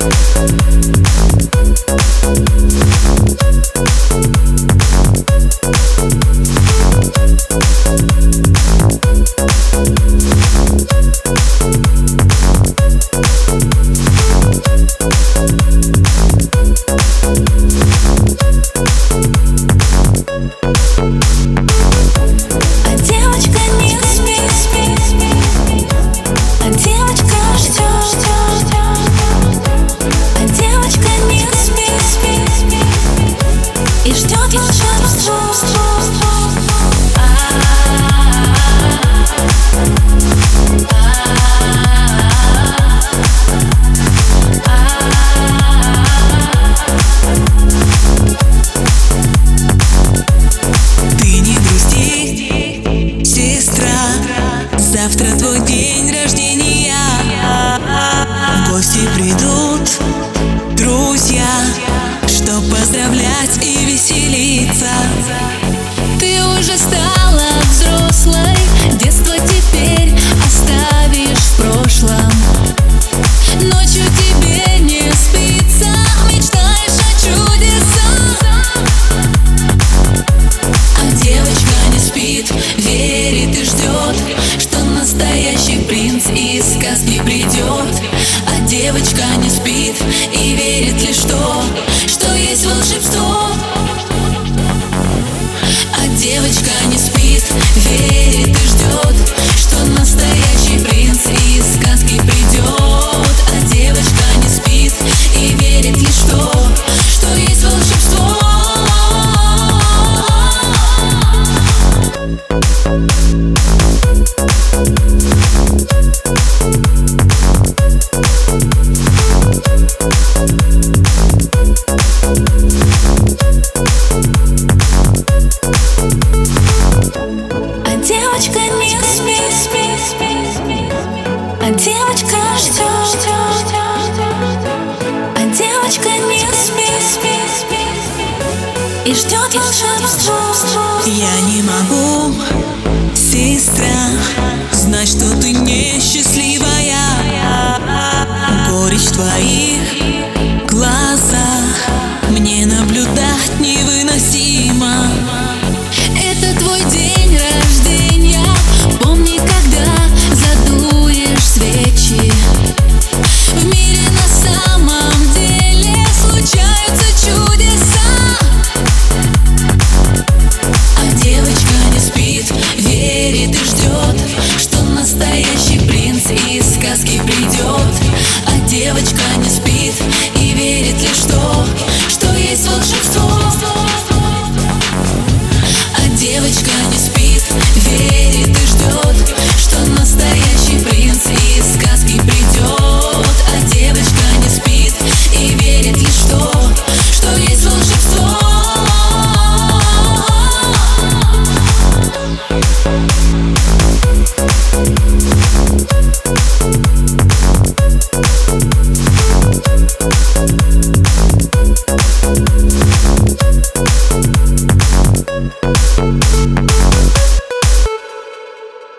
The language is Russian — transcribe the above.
Thank Завтра твой день рождения. В придут друзья поздравлять и веселиться. Ты уже стала взрослой, детство теперь И ждет волшебство Я не могу страх Знать, что ты несчастливая. Горечь твоих